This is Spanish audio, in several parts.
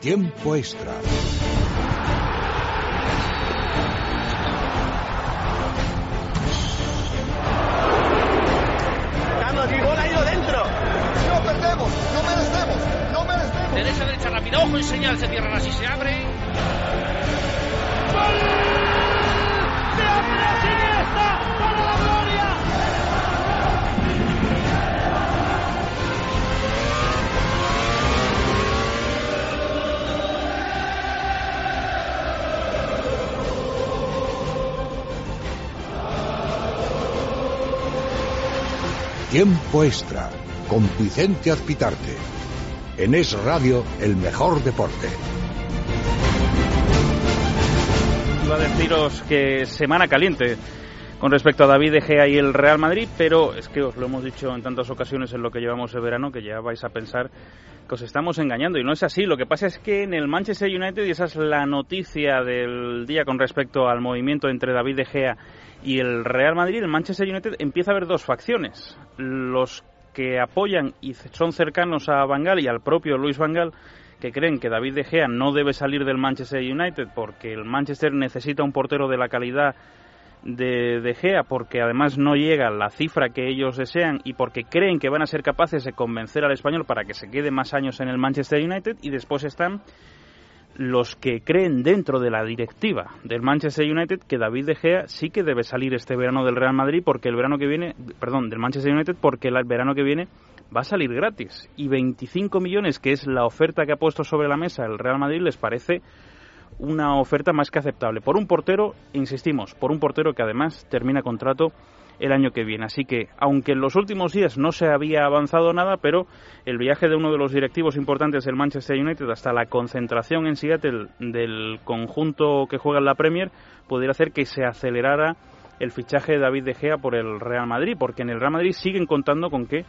Tiempo extra. Carlos, mi gol ha ido dentro. No perdemos, no merecemos, no merecemos. Derecha, derecha, rápida, ojo y señal, se cierran así, se abre. ¡Gol! ¡De Andrés Iniesta para la gloria! Tiempo extra con Vicente Azpitarte. En Es Radio, el mejor deporte. Iba a deciros que semana caliente con respecto a David De Gea y el Real Madrid, pero es que os lo hemos dicho en tantas ocasiones en lo que llevamos el verano que ya vais a pensar que os estamos engañando y no es así. Lo que pasa es que en el Manchester United, y esa es la noticia del día con respecto al movimiento entre David De Gea y el Real Madrid, el Manchester United empieza a haber dos facciones. Los que apoyan y son cercanos a Bangal y al propio Luis Bangal que creen que David De Gea no debe salir del Manchester United porque el Manchester necesita un portero de la calidad de De Gea porque además no llega la cifra que ellos desean y porque creen que van a ser capaces de convencer al español para que se quede más años en el Manchester United y después están los que creen dentro de la directiva del Manchester United que David De Gea sí que debe salir este verano del Real Madrid porque el verano que viene, perdón, del Manchester United porque el verano que viene va a salir gratis. Y 25 millones que es la oferta que ha puesto sobre la mesa el Real Madrid les parece una oferta más que aceptable por un portero, insistimos, por un portero que además termina contrato el año que viene. Así que, aunque en los últimos días no se había avanzado nada, pero el viaje de uno de los directivos importantes del Manchester United hasta la concentración en Seattle del conjunto que juega en la Premier podría hacer que se acelerara el fichaje de David De Gea por el Real Madrid, porque en el Real Madrid siguen contando con que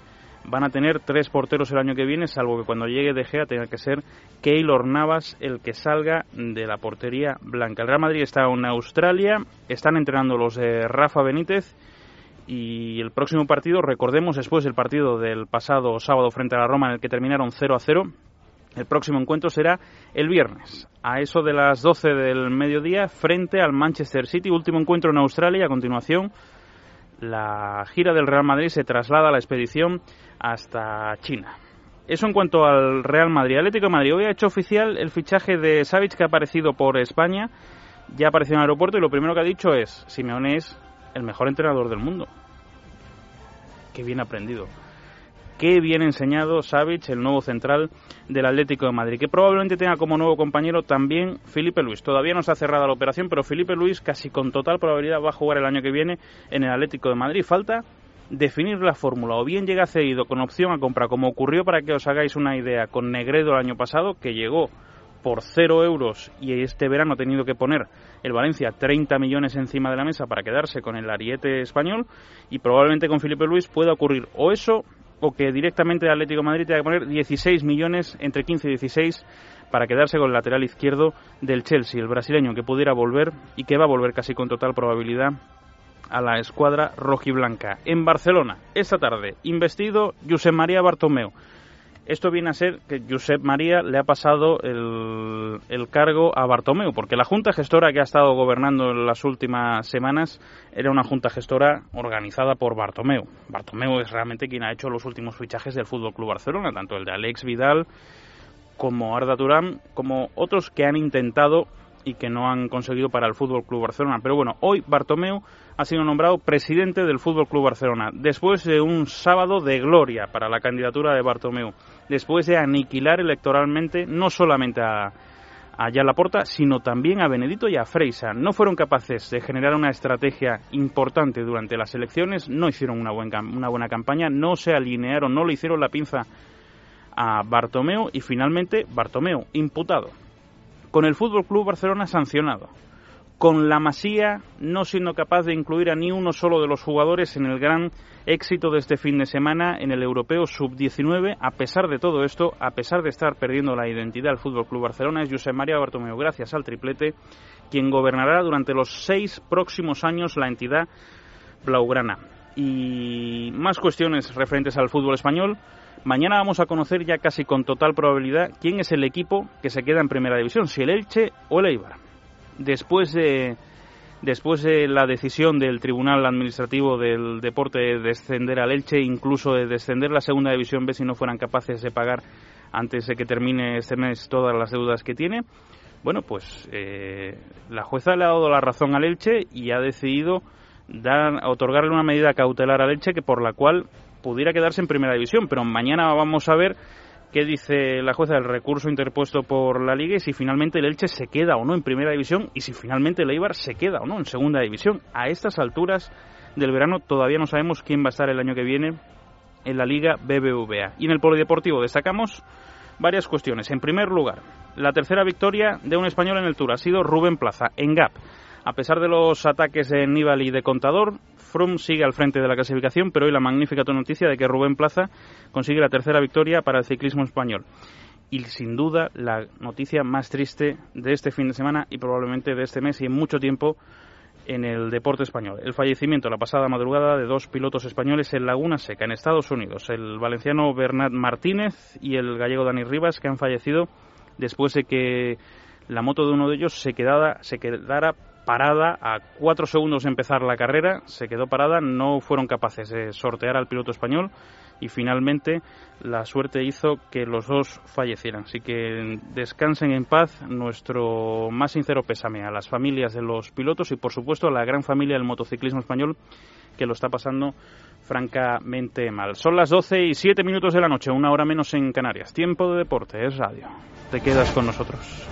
van a tener tres porteros el año que viene, salvo que cuando llegue De Gea tenga que ser Keylor Navas el que salga de la portería blanca. El Real Madrid está en Australia, están entrenando los de Rafa Benítez y el próximo partido, recordemos, después del partido del pasado sábado frente a la Roma en el que terminaron 0 a 0, el próximo encuentro será el viernes, a eso de las 12 del mediodía, frente al Manchester City, último encuentro en Australia. A continuación, la gira del Real Madrid se traslada a la expedición hasta China. Eso en cuanto al Real Madrid. Atlético de Madrid hoy ha hecho oficial el fichaje de Savic que ha aparecido por España, ya ha aparecido en el aeropuerto y lo primero que ha dicho es, Simeone es el mejor entrenador del mundo. Qué bien aprendido. Qué bien enseñado Savic, el nuevo central del Atlético de Madrid, que probablemente tenga como nuevo compañero también Felipe Luis. Todavía no se ha cerrado la operación, pero Felipe Luis casi con total probabilidad va a jugar el año que viene en el Atlético de Madrid. Falta definir la fórmula. O bien llega cedido con opción a compra, como ocurrió para que os hagáis una idea con Negredo el año pasado, que llegó por cero euros y este verano ha tenido que poner el Valencia 30 millones encima de la mesa para quedarse con el ariete español y probablemente con Felipe Luis pueda ocurrir o eso o que directamente el Atlético Madrid tenga que poner 16 millones, entre 15 y 16, para quedarse con el lateral izquierdo del Chelsea, el brasileño que pudiera volver y que va a volver casi con total probabilidad a la escuadra rojiblanca. En Barcelona, esta tarde, investido Josep María Bartomeu. Esto viene a ser que Josep María le ha pasado el, el, cargo a Bartomeu, porque la junta gestora que ha estado gobernando en las últimas semanas era una junta gestora organizada por Bartomeu. Bartomeu es realmente quien ha hecho los últimos fichajes del Fútbol Club Barcelona, tanto el de Alex Vidal como Arda Turán, como otros que han intentado y que no han conseguido para el Fútbol Club Barcelona. Pero bueno, hoy Bartomeu ha sido nombrado presidente del Fútbol Club Barcelona después de un sábado de gloria para la candidatura de Bartomeu, después de aniquilar electoralmente no solamente a a Laporta, sino también a Benedito y a Freisa. No fueron capaces de generar una estrategia importante durante las elecciones, no hicieron una buena, una buena campaña, no se alinearon, no le hicieron la pinza a Bartomeu y finalmente Bartomeu, imputado con el Fútbol Club Barcelona sancionado, con la Masía no siendo capaz de incluir a ni uno solo de los jugadores en el gran éxito de este fin de semana en el Europeo Sub-19. A pesar de todo esto, a pesar de estar perdiendo la identidad del Fútbol Club Barcelona, es José María Bartomeu, gracias al triplete, quien gobernará durante los seis próximos años la entidad blaugrana. Y más cuestiones referentes al fútbol español Mañana vamos a conocer ya casi con total probabilidad quién es el equipo que se queda en primera división, si el Elche o el Eibar. Después de, después de la decisión del Tribunal Administrativo del Deporte de descender al Elche, incluso de descender la segunda división B si no fueran capaces de pagar antes de que termine este mes todas las deudas que tiene, bueno, pues eh, la jueza le ha dado la razón al Elche y ha decidido dar, otorgarle una medida cautelar al Elche que por la cual pudiera quedarse en primera división, pero mañana vamos a ver qué dice la jueza del recurso interpuesto por la Liga y si finalmente el Elche se queda o no en primera división y si finalmente el Eibar se queda o no en segunda división. A estas alturas del verano todavía no sabemos quién va a estar el año que viene en la Liga BBVA. Y en el polideportivo destacamos varias cuestiones. En primer lugar, la tercera victoria de un español en el Tour ha sido Rubén Plaza, en Gap. A pesar de los ataques de Nibali y de Contador, Froome sigue al frente de la clasificación, pero hoy la magnífica noticia de que Rubén Plaza consigue la tercera victoria para el ciclismo español. Y sin duda la noticia más triste de este fin de semana y probablemente de este mes y en mucho tiempo en el deporte español. El fallecimiento la pasada madrugada de dos pilotos españoles en Laguna Seca, en Estados Unidos, el valenciano Bernat Martínez y el gallego Dani Rivas, que han fallecido después de que la moto de uno de ellos se quedara, se quedara parada a cuatro segundos de empezar la carrera, se quedó parada, no fueron capaces de sortear al piloto español y finalmente la suerte hizo que los dos fallecieran. Así que descansen en paz nuestro más sincero pésame a las familias de los pilotos y por supuesto a la gran familia del motociclismo español que lo está pasando francamente mal. Son las 12 y 7 minutos de la noche, una hora menos en Canarias. Tiempo de deporte, es radio. Te quedas con nosotros.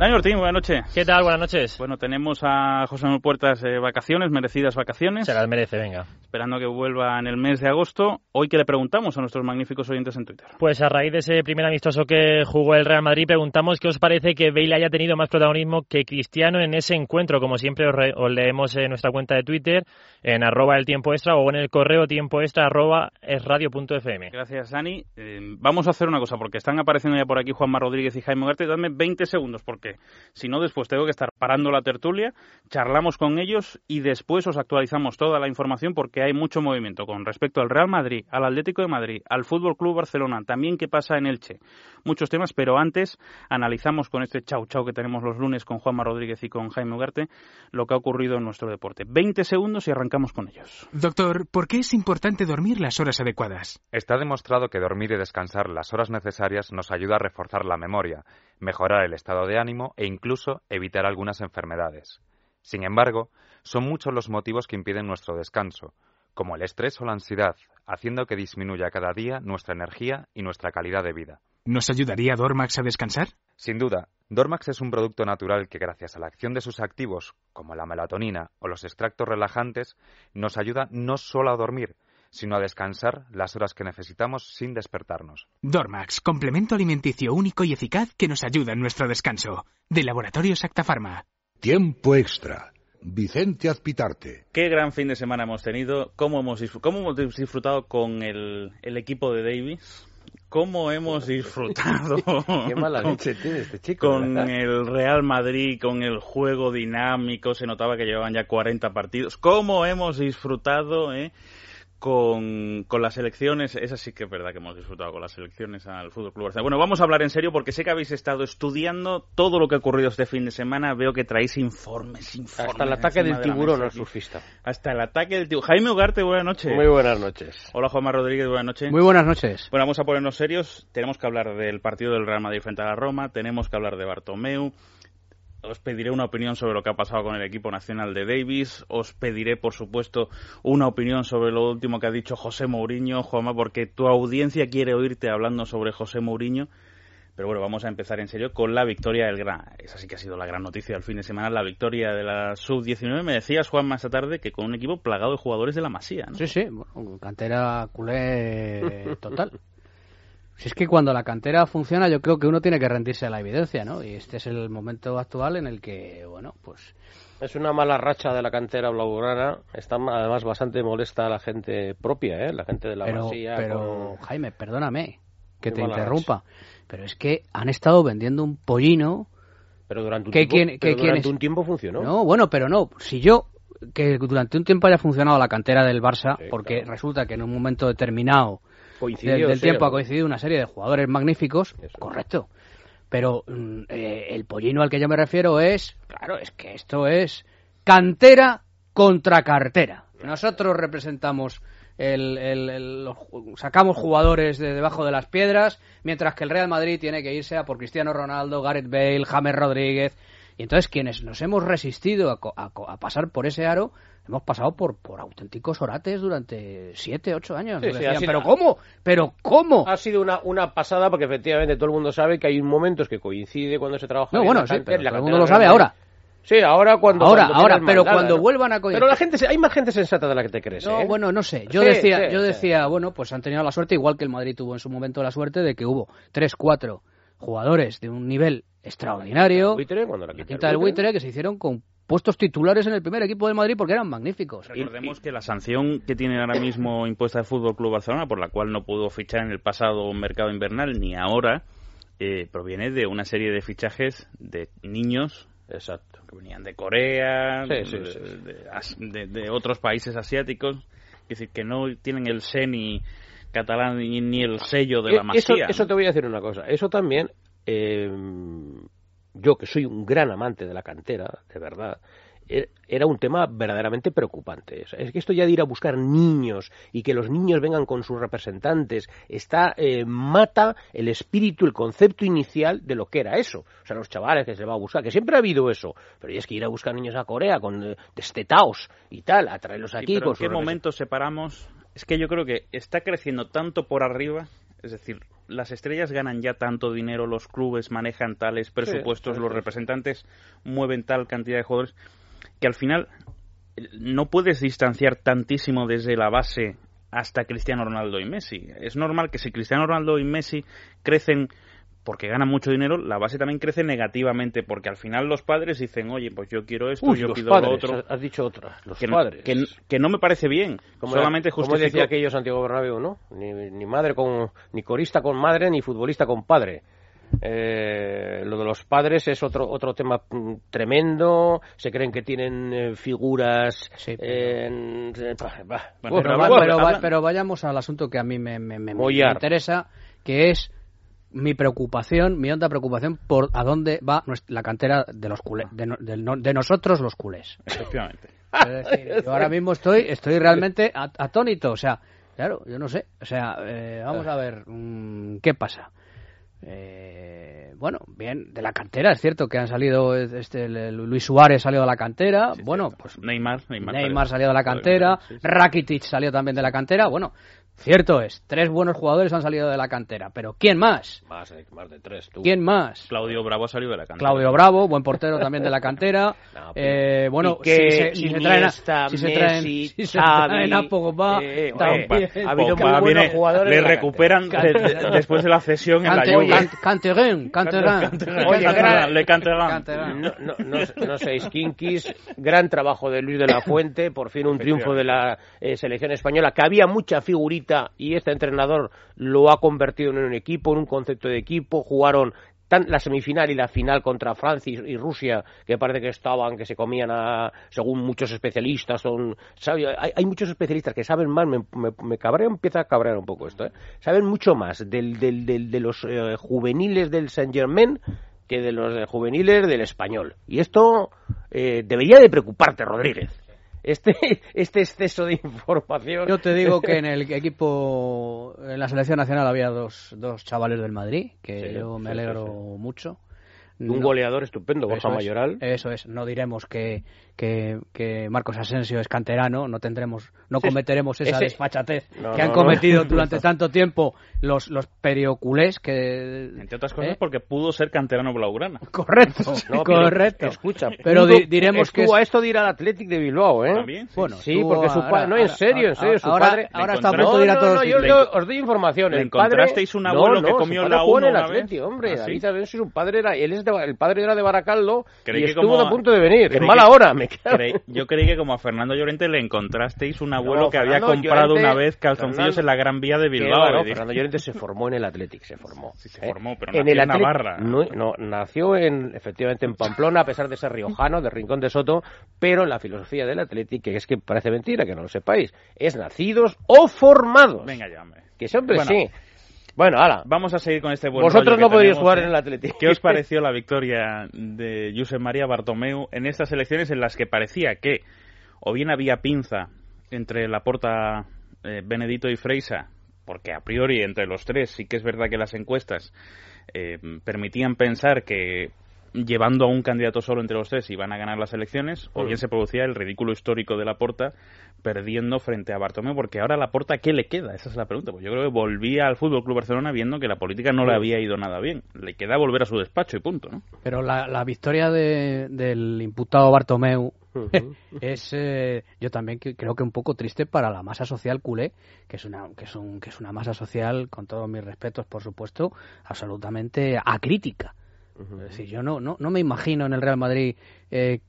Dani Ortín, buenas noches. ¿Qué tal? Buenas noches. Bueno, tenemos a José Manuel Puertas de vacaciones, merecidas vacaciones. Se las merece, venga. Esperando que vuelva en el mes de agosto. Hoy que le preguntamos a nuestros magníficos oyentes en Twitter. Pues a raíz de ese primer amistoso que jugó el Real Madrid, preguntamos qué os parece que Bale haya tenido más protagonismo que Cristiano en ese encuentro. Como siempre os, leemos en nuestra cuenta de Twitter, en arroba el tiempo extra o en el correo tiempo extra arroba es radio.fm. Gracias, Dani. Eh, vamos a hacer una cosa, porque están apareciendo ya por aquí Juanma Rodríguez y Jaime Ugarte. Dadme 20 segundos, porque si no, después tengo que estar parando la tertulia, charlamos con ellos y después os actualizamos toda la información porque hay mucho movimiento con respecto al Real Madrid, al Atlético de Madrid, al Fútbol Club Barcelona, también qué pasa en Elche. Muchos temas, pero antes analizamos con este chau chau que tenemos los lunes con Juanma Rodríguez y con Jaime Ugarte lo que ha ocurrido en nuestro deporte. 20 segundos y arrancamos con ellos. Doctor, ¿por qué es importante dormir las horas adecuadas? Está demostrado que dormir y descansar las horas necesarias nos ayuda a reforzar la memoria mejorar el estado de ánimo e incluso evitar algunas enfermedades. Sin embargo, son muchos los motivos que impiden nuestro descanso, como el estrés o la ansiedad, haciendo que disminuya cada día nuestra energía y nuestra calidad de vida. ¿Nos ayudaría Dormax a descansar? Sin duda, Dormax es un producto natural que gracias a la acción de sus activos, como la melatonina o los extractos relajantes, nos ayuda no solo a dormir, sino a descansar las horas que necesitamos sin despertarnos. Dormax, complemento alimenticio único y eficaz que nos ayuda en nuestro descanso. De Laboratorios Actafarma. Tiempo extra. Vicente Azpitarte. Qué gran fin de semana hemos tenido. ¿Cómo hemos, disfrutado con el, equipo de Davis? cómo hemos disfrutado Qué mala leche tiene este chico, con el Real Madrid, con el juego dinámico, se notaba que llevaban ya 40 partidos, cómo hemos disfrutado eh? Con, con, las elecciones, esa sí que es verdad que hemos disfrutado con las elecciones al Fútbol Club Barcelona. Bueno, vamos a hablar en serio porque sé que habéis estado estudiando todo lo que ha ocurrido este fin de semana. Veo que traéis informes, informes. Hasta el ataque del tiburón al surfista. Hasta el ataque del tiburón. Jaime Ugarte, buenas noches. Muy buenas noches. Hola Juanma Rodríguez, buenas noches. Muy buenas noches. Bueno, vamos a ponernos serios. Tenemos que hablar del partido del Real Madrid frente a la Roma. Tenemos que hablar de Bartomeu os pediré una opinión sobre lo que ha pasado con el equipo nacional de Davis. Os pediré, por supuesto, una opinión sobre lo último que ha dicho José Mourinho, Juanma, porque tu audiencia quiere oírte hablando sobre José Mourinho. Pero bueno, vamos a empezar en serio con la victoria del Gran. Esa sí que ha sido la gran noticia del fin de semana, la victoria de la Sub-19. Me decías, Juan, más tarde que con un equipo plagado de jugadores de la Masía, ¿no? Sí, sí, cantera culé total. Si es que cuando la cantera funciona, yo creo que uno tiene que rendirse a la evidencia, ¿no? Y este es el momento actual en el que, bueno, pues. Es una mala racha de la cantera blaugrana. Está además bastante molesta a la gente propia, ¿eh? La gente de la pero, Pero, Jaime, perdóname que te interrumpa. Pero es que han estado vendiendo un pollino. Pero durante un, tiempo, durante un tiempo funcionó. No, bueno, pero no. Si yo que durante un tiempo haya funcionado la cantera del Barça, porque resulta que en un momento determinado Coincidió, del, del sí, tiempo ha coincidido una serie de jugadores magníficos, correcto. Pero mm, eh, el pollino al que yo me refiero es, claro, es que esto es cantera contra cartera. Nosotros representamos el, el- el- los ju- sacamos jugadores de debajo de las piedras, mientras que el Real Madrid tiene que irse a por Cristiano Ronaldo, Gareth Bale, James Rodríguez. Y entonces quienes nos hemos resistido a, a a pasar por ese aro, hemos pasado por, por auténticos orates durante siete, ocho años. Sí, Nos sí, decían, sido- pero ¿cómo? ¿Pero cómo? Ha sido una, una pasada porque efectivamente todo el mundo sabe que hay momentos que coincide cuando se trabaja. No, en bueno, la sí, cantera, pero en la todo el mundo lo sabe ahora. Sí, ahora cuando. Ahora, cuando ahora, pero cuando ¿no? vuelvan a coincidir- Pero la gente, hay más gente sensata de la que te crees. No, ¿eh? bueno, no sé. Yo Sí, decía, sí, yo sí. decía, bueno, pues han tenido la suerte, igual que el Madrid tuvo en su momento la suerte de que hubo tres, cuatro jugadores de un nivel extraordinario. Buitre, cuando la la del buitre. buitre que se hicieron con puestos titulares en el primer equipo del Madrid porque eran magníficos. Recordemos que la sanción que tiene ahora mismo impuesta el Fútbol Club Barcelona, por la cual no pudo fichar en el pasado mercado invernal ni ahora, eh, proviene de una serie de fichajes de niños Exacto. que venían de Corea, Sí, sí, de, sí, de- as- de- de otros países asiáticos, es decir, que no tienen el SENI catalán ni, ni el sello de la Eh, Eso, masía. eso te voy a decir una cosa. Eso también, eh, yo que soy un gran amante de la cantera, de verdad, er- era un tema verdaderamente preocupante. Es que esto ya de ir a buscar niños y que los niños vengan con sus representantes, está eh, mata el espíritu, el concepto inicial de lo que era eso. O sea, los chavales que se va a buscar, que siempre ha habido eso. Pero es que ir a buscar niños a Corea con eh, destetaos y tal, a traerlos Sí, aquí pero con ¿En qué momento separamos? Es que yo creo que está creciendo tanto por arriba, es decir, las estrellas ganan ya tanto dinero, los clubes manejan tales presupuestos, sí, los representantes mueven tal cantidad de jugadores, que al final eh, no puedes distanciar tantísimo desde la base hasta Cristiano Ronaldo y Messi. Es normal que si Cristiano Ronaldo y Messi crecen porque ganan mucho dinero, la base también crece negativamente, porque al final los padres dicen, oye, pues yo quiero esto, Uy, yo los pido padres, lo otro. has dicho otra, los que, padres. que, que no me parece bien. Como Solamente como decía aquello Santiago Bernabéu, ¿no? Ni, ni madre con ni corista con madre ni futbolista con padre. Eh, lo de los padres es otro otro tema mm, tremendo. Se creen que tienen eh, figuras. Sí, pero- en- eh, bah, bah. Bueno, Uf, pero, pero va- bueno, pero va- hablan- pero vayamos al asunto que a mí me, me- me- me interesa, que es mi preocupación, mi honda preocupación por a dónde va la cantera de los culés, de, no- del no- de nosotros los culés. Efectivamente. Es decir, yo ahora mismo estoy, estoy realmente at- atónito, o sea, claro, yo no sé, o sea, eh, vamos a ver mm, qué pasa. Eh, bueno, bien, de la cantera, es cierto que han salido, este, Luis Suárez salió de la cantera, Sí, bueno, cierto. pues Neymar, Neymar, Neymar salió de la cantera, Sí, sí. Rakitic salió también de la cantera, bueno, cierto es, tres buenos jugadores han salido de la cantera, pero ¿quién más? Más, de- más de tres, tú. ¿Quién más? Claudio Bravo ha salido de la cantera. Claudio Bravo, buen portero también de la cantera. No, eh, bueno, si se, traen a, si se traen, si se Xavi, traen a Pogba, eh, también. oye, ha habido Pogba muy buenos viene- jugadores le recuperan de- de- después de la cesión en la Juve. Can- Canterán. Oye, le Canterán. No, no, no, no seáis kinkis. Gran trabajo de Luis de la Fuente. Por fin un triunfo de la eh, selección española. Que había mucha figurita y este entrenador lo ha convertido en un equipo, en un concepto de equipo. Jugaron la semifinal y la final contra Francia y, Rusia, que parece que estaban, que se comían a, según muchos especialistas, son, hay, muchos especialistas que saben más, me, me, me cabrea, empieza a cabrear un poco esto, ¿eh? saben mucho más del, del, del- de los eh, juveniles del Saint Germain que de los eh, juveniles del español. Y esto eh, debería de preocuparte, Rodríguez. Este, este exceso de información. Yo te digo que en el equipo, en la selección nacional había dos, dos chavales del Madrid, que Sí, yo me sí, alegro sí. mucho. Un No- goleador estupendo, Borja Eso es, Mayoral. Eso es, no diremos que, que, que Marcos Asensio es canterano, no tendremos, no Sí, cometeremos esa ese- desfachatez No, que han no, cometido no. durante tanto tiempo los, los perioculés que... Entre otras cosas ¿Eh? porque pudo ser canterano blaugrana. Correcto, No, pero, correcto. Escucha, pero pudo- di- diremos que es- a esto de ir al Athletic de Bilbao, ¿eh? También. Bueno, Sí, estuvo porque su padre, no, en ahora- serio, en serio, su padre. Ahora está a punto de ir a no, todos no, los yo, os doy información. ¿Le el padre, encontrasteis un no, abuelo que comió su la padre jugó en uno el una vez? Atleti, hombre. ¿Ah, David sí? Un padre, era, él es el padre era de Baracaldo Creí y que estuvo como- a punto de venir. En mala que- hora, me. Creí- yo creí que como a Fernando Llorente le encontrasteis un abuelo No, que había comprado Llorente- una vez calzoncillos Fernando- en la Gran Vía de Bilbao. dije, Fernando Llorente se formó en el Athletic, se formó. Sí, se ¿eh? formó, pero en nació el en Navarra. No, no, nació en, efectivamente en Pamplona, a pesar de ser riojano, de Rincón de Soto, pero la filosofía del Athletic, que es que parece mentira que no lo sepáis, es nacidos o formados. Venga hombre. Que siempre Bueno, sí. Bueno, ahora. Vamos a seguir con este buen Vosotros no podéis jugar en el Athletic. ¿Qué os pareció la victoria de Josep María Bartomeu en estas elecciones en las que parecía que o bien había pinza entre Laporta, eh, Benedito y Freisa, porque a priori entre los tres sí que es verdad que las encuestas eh, permitían pensar que llevando a un candidato solo entre los tres iban a ganar las elecciones, o bien se producía el ridículo histórico de Laporta perdiendo frente a Bartomeu, porque ahora Laporta, ¿qué le queda? Esa es la pregunta. Pues yo creo que volvía al Fútbol Club Barcelona viendo que la política no le había ido nada bien. Le queda volver a su despacho y punto, ¿no? Pero la, la victoria de- del imputado Bartomeu es, eh, yo también que- creo que un poco triste para la masa social culé, que es una, que es un, que es una masa social, con todos mis respetos, por supuesto, absolutamente acrítica. Es decir, yo no, no, no me imagino en el Real Madrid eh,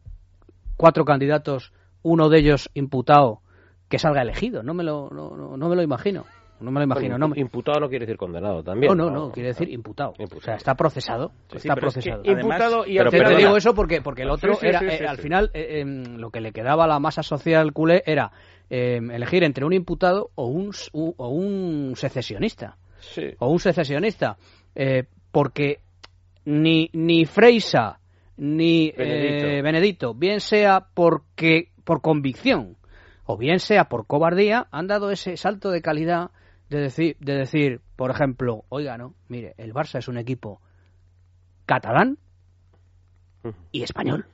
cuatro candidatos, uno de ellos imputado, que salga elegido. No me lo, no, no- no me lo imagino. No me lo imagino. No, me- Imputado no quiere decir condenado también. no, no, no, quiere decir imputado. O sea, está procesado. Sí, está pero es que procesado. además- Imputado y pero Te- digo eso porque, porque el otro sí, era, sí, eh, sí, al final, eh, lo que le quedaba a la masa social culé era em, elegir entre un imputado o un, u- o un secesionista. Sí. O un secesionista. Eh, porque ni, ni Freisa ni eh, Benedito. Benedito, bien sea porque por convicción o bien sea por cobardía, han dado ese salto de calidad de decir, de decir, por ejemplo, oiga, no, mire, el Barça es un equipo catalán y español.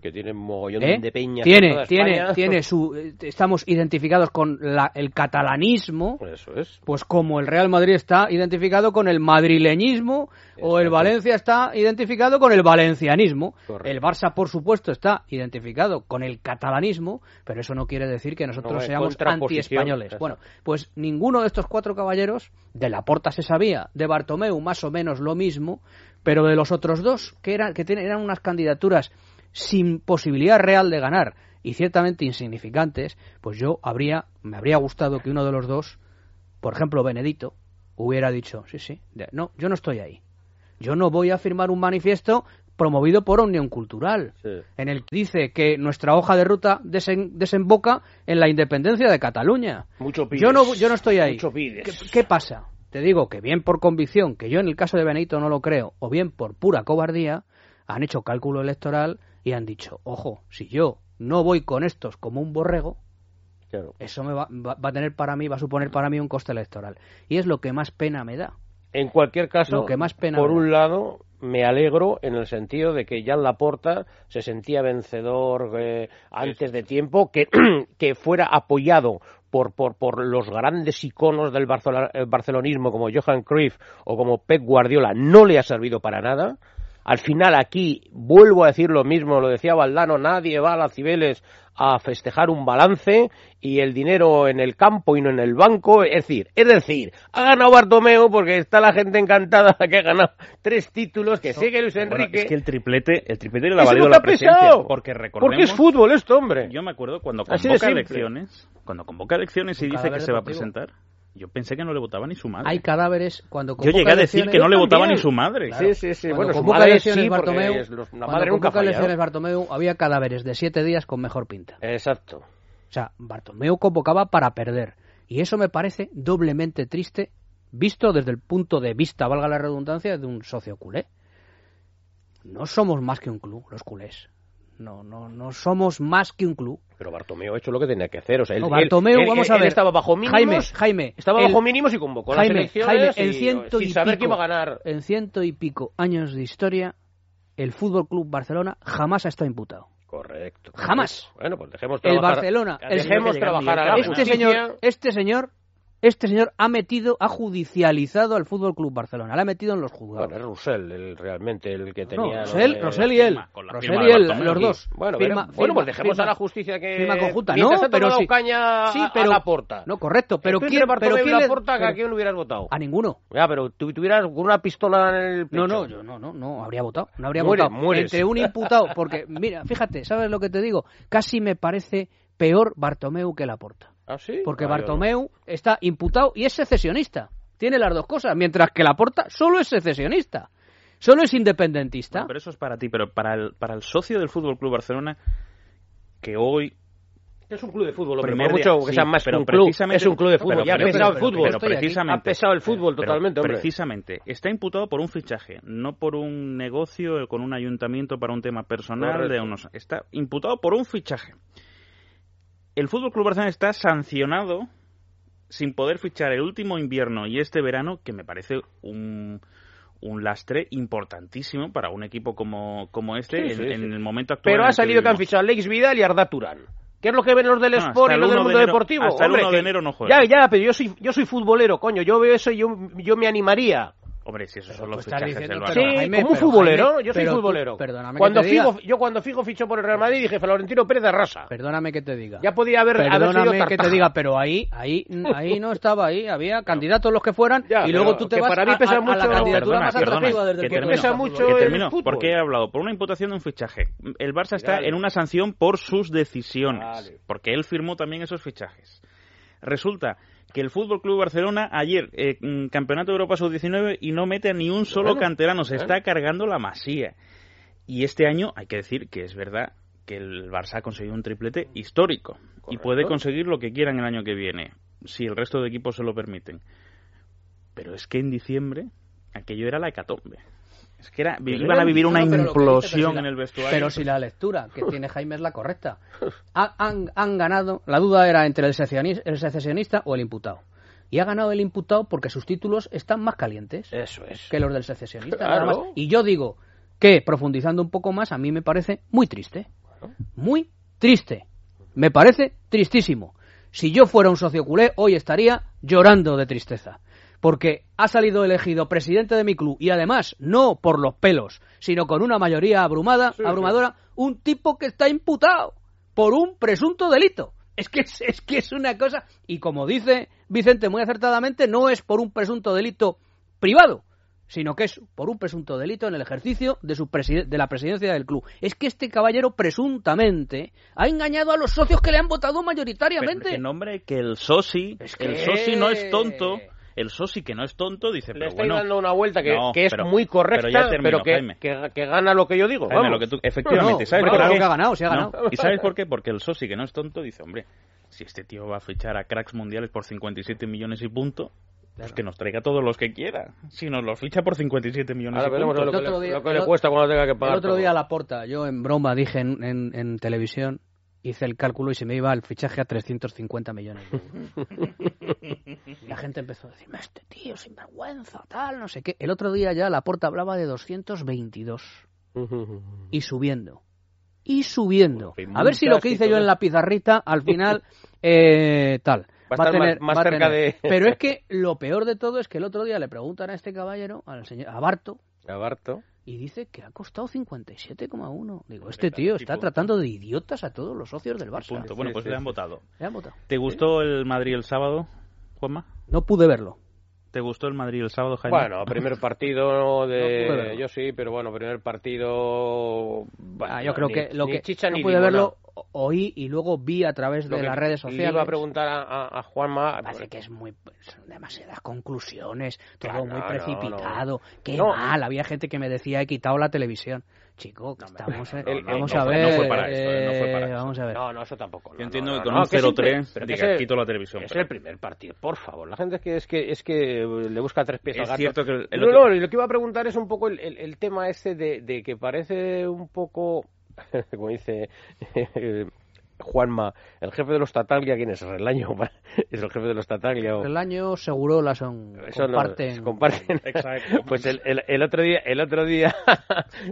Que tiene mogollón ¿eh? de peña. Tiene, tiene, tiene su, eh, estamos identificados con la- el catalanismo, Eso es. pues como el Real Madrid está identificado con el madrileñismo o el. Valencia está identificado con el valencianismo. Correcto. El Barça, por supuesto, está identificado con el catalanismo, pero eso no quiere decir que nosotros No, seamos antiespañoles. Bueno, pues ninguno de estos cuatro caballeros, de la Porta se sabía, de Bartomeu más o menos lo mismo, pero de los otros dos, que eran, que eran unas candidaturas sin posibilidad real de ganar y ciertamente insignificantes, pues yo habría, me habría gustado que uno de los dos, por ejemplo Benedito, hubiera dicho, sí, sí, no, yo no estoy ahí. Yo no voy a firmar un manifiesto promovido por Unión Cultural, Sí. en el que dice que nuestra hoja de ruta desen- desemboca en la independencia de Cataluña. Mucho pides. Yo no, yo no estoy ahí. Mucho pides. ¿Qué, qué pasa? Te digo que bien por convicción, que yo en el caso de Benito no lo creo, o bien por pura cobardía, han hecho cálculo electoral y han dicho, ojo, si yo no voy con estos como un borrego, Claro. eso me va, va- va a tener para mí, va a suponer para mí un coste electoral. Y es lo que más pena me da. En cualquier caso, Lo que más pena por da. un lado, me alegro en el sentido de que Jan Laporta se sentía vencedor eh, antes de tiempo, que, que fuera apoyado por, por, por los grandes iconos del barcelonismo barcelonismo como Johan Cruyff o como Pep Guardiola, no le ha servido para nada. Al final aquí vuelvo a decir lo mismo, lo decía Valdano, nadie va a las Cibeles a festejar un balance y el dinero en el campo y no en el banco, es decir, es decir, ha ganado Bartomeu porque está la gente encantada que ha ganado tres títulos, que sigue Luis Bueno, Enrique. es que el triplete, el triplete le ha valido la presencia. pesado. Porque recordemos... Porque es fútbol esto, hombre. Yo me acuerdo cuando convoca elecciones, cuando convoca elecciones y dice que se va a presentar, yo pensé que no le votaba ni su madre. Hay cadáveres cuando Yo llegué a decir que no le votaba ni su madre. Claro. Sí, sí, sí. Cuando Bueno, su madre sí, Bartomeu, es los- la madre nunca elecciones. Bartomeu había cadáveres de siete días con mejor pinta. Exacto. O sea, Bartomeu convocaba para perder. Y eso me parece doblemente triste, visto desde el punto de vista, valga la redundancia, de un socio culé. No somos más que un club, los culés. No, no, no somos más que un club. Pero Bartomeu ha hecho lo que tenía que hacer. O sea, él, No, Bartomeu, él- él- vamos a ver. estaba bajo mínimos. Jaime, Jaime. Estaba el- bajo mínimos y convocó Jaime, las elecciones Jaime, y, en ciento sin y saber pico, que iba a ganar. En ciento y pico años de historia, el Fútbol Club Barcelona jamás ha estado imputado. Correcto. Jamás. Bueno, pues dejemos El trabajar. Barcelona, el dejemos señor trabajar a la Este justicia. señor, este señor este señor ha metido, ha judicializado al Fútbol Club Barcelona, le ha metido en los juzgados. Bueno, es Roussel el, realmente el que tenía. No, Rosell, Rosell y él. Rosell y él, los dos. Bueno, firma, bueno pues dejemos a la justicia que. Firma conjunta, no, pero sí. caña sí, pero, a la porta. No, correcto, pero ¿quién, pero quién la porta a quién hubieras votado? A ninguno. Ya, pero tú tuvieras con una pistola en el pecho. No, no, yo no, no, no, habría votado. No habría votado. Entre un imputado, porque, mira, fíjate, ¿sabes lo que te digo? Casi me parece peor Bartomeu que la porta. ¿Ah, sí? Porque Bartomeu está imputado y es secesionista. Tiene las dos cosas, mientras que Laporta solo es secesionista. Solo es independentista. pero eso es para ti, pero para el, para el socio del Fútbol Club Barcelona, que hoy es un club de fútbol, hombre, por mucho que sea más pero un club, es un club de fútbol, ya ha pesado el fútbol, pero precisamente, ha pesado el fútbol totalmente, hombre. Precisamente, está imputado por un fichaje, no por un negocio con un ayuntamiento para un tema personal de unos, está imputado por un fichaje. El Fútbol Club Barcelona está sancionado sin poder fichar el último invierno y este verano, que me parece un, un lastre importantísimo para un equipo como, como este en, el momento actual. Pero ha salido que, han fichado a Alex Vidal y Arda Turán. ¿Qué es lo que ven los del Sport y los del mundo deportivo? Hasta el 1 de enero no juega. Ya, ya, pero yo soy, yo soy futbolero, coño. Yo veo eso y yo, yo me animaría. Hombre, si esos son los fichajes del Barça. Sí, como un futbolero, yo soy futbolero. perdóname cuando que te Figo, yo cuando Figo fichó por el Real Madrid dije Florentino Pérez de Rasa. Perdóname que te diga. Ya podía haber, perdóname haber que te diga, pero ahí, ahí, ahí no estaba ahí, había candidatos los que fueran y luego tú te vas para mí pesa a, mucho, a la candidatura más atractiva desde que termino, pesa mucho que termino, el porque he hablado por una imputación de un fichaje. El Barça está en una sanción por sus decisiones, porque él firmó también esos fichajes. Resulta que el Fútbol Club Barcelona ayer eh, mm, Campeonato de Europa sub-19 y no mete a ni un solo canterano, se está cargando la masía. Y este año hay que decir que es verdad que el Barça ha conseguido un triplete histórico y puede conseguir lo que quieran el año que viene, si el resto de equipos se lo permiten. Pero es que en diciembre aquello era la hecatombe. Es que era, iban a vivir una implosión en el vestuario. Pero si la lectura que tiene Jaime es la correcta. han, han, ganado, la duda era entre el secesionista, o el imputado. Y ha ganado el imputado porque sus títulos están más calientes Eso es. que los del secesionista. Y yo digo que, profundizando un poco más, a mí me parece muy triste. Muy triste. Me parece tristísimo. Si yo fuera un socio culé, hoy estaría llorando de tristeza porque ha salido elegido presidente de mi club y además no por los pelos, sino con una mayoría abrumada, abrumadora, un tipo que está imputado por un presunto delito. Es que es, que es una cosa y como dice Vicente muy acertadamente, no es por un presunto delito privado, sino que es por un presunto delito en el ejercicio de, su de la presidencia del club. Es que este caballero presuntamente ha engañado a los socios que le han votado mayoritariamente. En nombre que el soci, el soci no es tonto el Sosi, que no es tonto, dice, Le pero estoy bueno... dando una vuelta que, que es muy correcta, pero, que, que, gana lo que yo digo. Jaime, lo que tú, efectivamente, ¿sabes por qué? Que ha ganado, se ha ganado. ¿Y sabes por qué? Porque el Sosi, que no es tonto, dice, hombre, si este tío va a fichar a cracks mundiales por 57 millones y punto, pues que nos traiga todos los que quiera. Si nos los ficha por 57 millones Ahora y punto. Lo que, le, lo que le cuesta cuando tenga que pagar. El otro día a la porta, yo en broma dije en, en, en televisión hice el cálculo y se me iba el fichaje a 350 millones de euros. y la gente empezó a decirme, este tío, sinvergüenza, tal, no sé qué. El otro día ya la porta hablaba de 222. y subiendo. Y subiendo. A ver si lo que hice yo en la pizarrita, al final, eh, tal. Va a, tener, más, cerca de... Pero es que lo peor de todo es que el otro día le preguntan a este caballero, al señor, a Barto, a Barto y dice que ha costado 57,1. Digo, este tío está tratando de idiotas a todos los socios del Barça. Bueno, pues le han votado. Le han votado. ¿Te gustó el Madrid el sábado, Juanma? No pude verlo. ¿Te gustó el Madrid el sábado, Jaime? Bueno, primer partido de... yo sí, pero bueno, primer partido... ah, yo creo que lo que no pude verlo, oí y luego vi a través de las redes sociales. Le iba a preguntar a, a, Juanma... Parece que es muy... Son demasiadas conclusiones, todo muy precipitado. Qué mal, había gente que me decía he quitado la televisión. Chico, estamos, vamos a ver. No fue para eso, no fue para eso. Vamos a ver. No, no, eso tampoco. Yo entiendo que con un 0-3 diga, quito la televisión. Es el primer partido, por favor. La gente es que es que, es que le busca tres pies es al gato. Cierto que el no, no, lo que iba a preguntar es un poco el, el, el tema este de, de que parece un poco, como dice Juanma, el jefe de los Tataglia, ¿quién es? ¿Relaño? ¿Es el jefe de los Tataglia? O... El año seguro la son Eso comparten. se comparten. Exacto. pues el, el, el otro día, el otro día,